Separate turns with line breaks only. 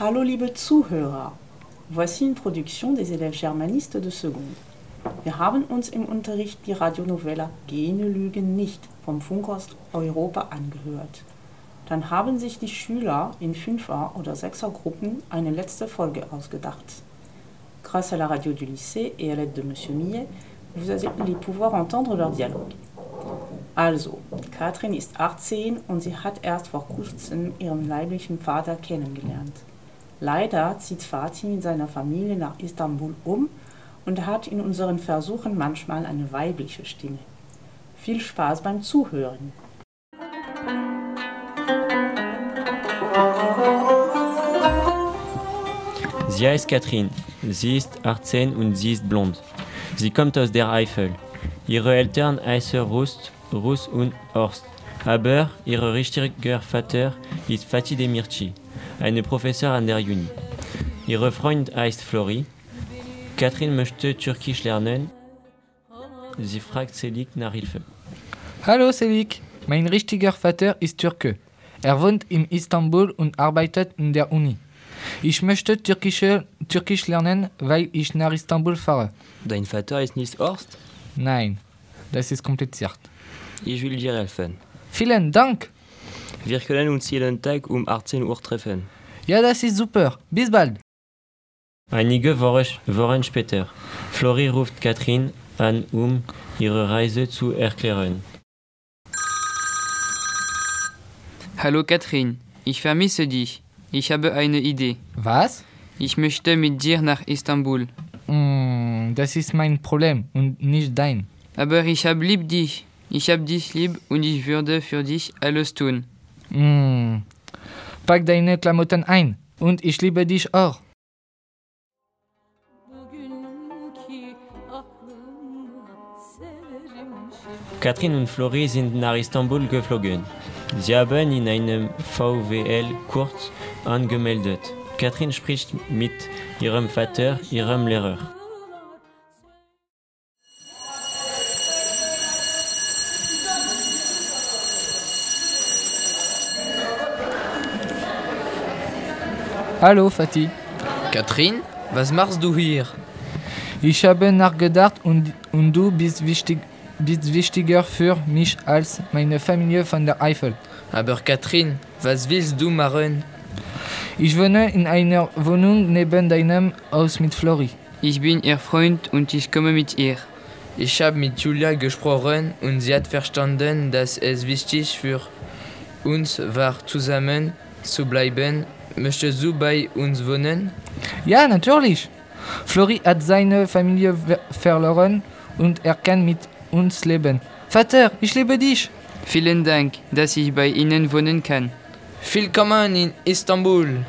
Hallo liebe Zuhörer, voici une production des élèves germanistes de seconde. Wir haben uns im Unterricht die Radionovella Gene lügen nicht vom Funkhaus Europa angehört. Dann haben sich die Schüler in Fünfer- oder Sechsergruppen eine letzte Folge ausgedacht. Grâce à la radio du lycée et à l'aide de Monsieur Millet, vous allez pouvoir entendre leur dialogue. Also, Katrin ist 18 und sie hat erst vor kurzem ihren leiblichen Vater kennengelernt. Leider zieht Fatih mit seiner Familie nach Istanbul um und hat in unseren Versuchen manchmal eine weibliche Stimme. Viel Spaß beim Zuhören.
Sie heißt Katrin. Sie ist 18 und sie ist blond. Sie kommt aus der Eifel. Ihre Eltern heißen Rust, Rus und Horst. Aber ihr richtiger Vater ist Fatih Demirci, eine Professor an der Uni. Ihre Freund heißt Flori. Katrin möchte Türkisch lernen. Sie fragt Selik nach Hilfe.
Hallo Selik, mein richtiger Vater ist Türke. Er wohnt in Istanbul und arbeitet in der Uni. Ich möchte Türkische, Türkisch lernen, weil ich nach Istanbul fahre.
Dein Vater ist nicht Horst?
Nein, das ist kompliziert.
Ich will dir helfen.
Vielen Dank.
Wir können uns jeden Tag um 18 Uhr treffen.
Ja, das ist super. Bis bald.
Einige Wochen später. Flori ruft Katrin an, um ihre Reise zu erklären.
Hallo Katrin, ich vermisse dich. Ich habe eine Idee.
Was?
Ich möchte mit dir nach Istanbul.
Mm, das ist mein Problem und nicht dein.
Aber ich habe lieb dich. Ich habe dich lieb und ich würde für dich alles tun.
Mm. Pack deine Klamotten ein und ich liebe dich auch.
Katrin und Flori sind nach Istanbul geflogen. Sie haben in einem VWL-Kurs angemeldet. Katrin spricht mit ihrem Vater, ihrem Lehrer.
Hallo Fatih.
Katrin, was machst du hier?
Ich habe nachgedacht und, und du bist, wichtig, bist wichtiger für mich als meine Familie von der Eifel.
Aber Katrin, was willst du machen?
Ich wohne in einer Wohnung neben deinem Haus mit Flori.
Ich bin ihr Freund und ich komme mit ihr.
Ich habe mit Julia gesprochen und sie hat verstanden, dass es wichtig für uns war, zusammen zu bleiben. Möchtest du bei uns wohnen?
Ja, natürlich. Flori hat seine Familie verloren und er kann mit uns leben. Vater, ich liebe dich.
Vielen Dank, dass ich bei Ihnen wohnen kann.
Willkommen in Istanbul.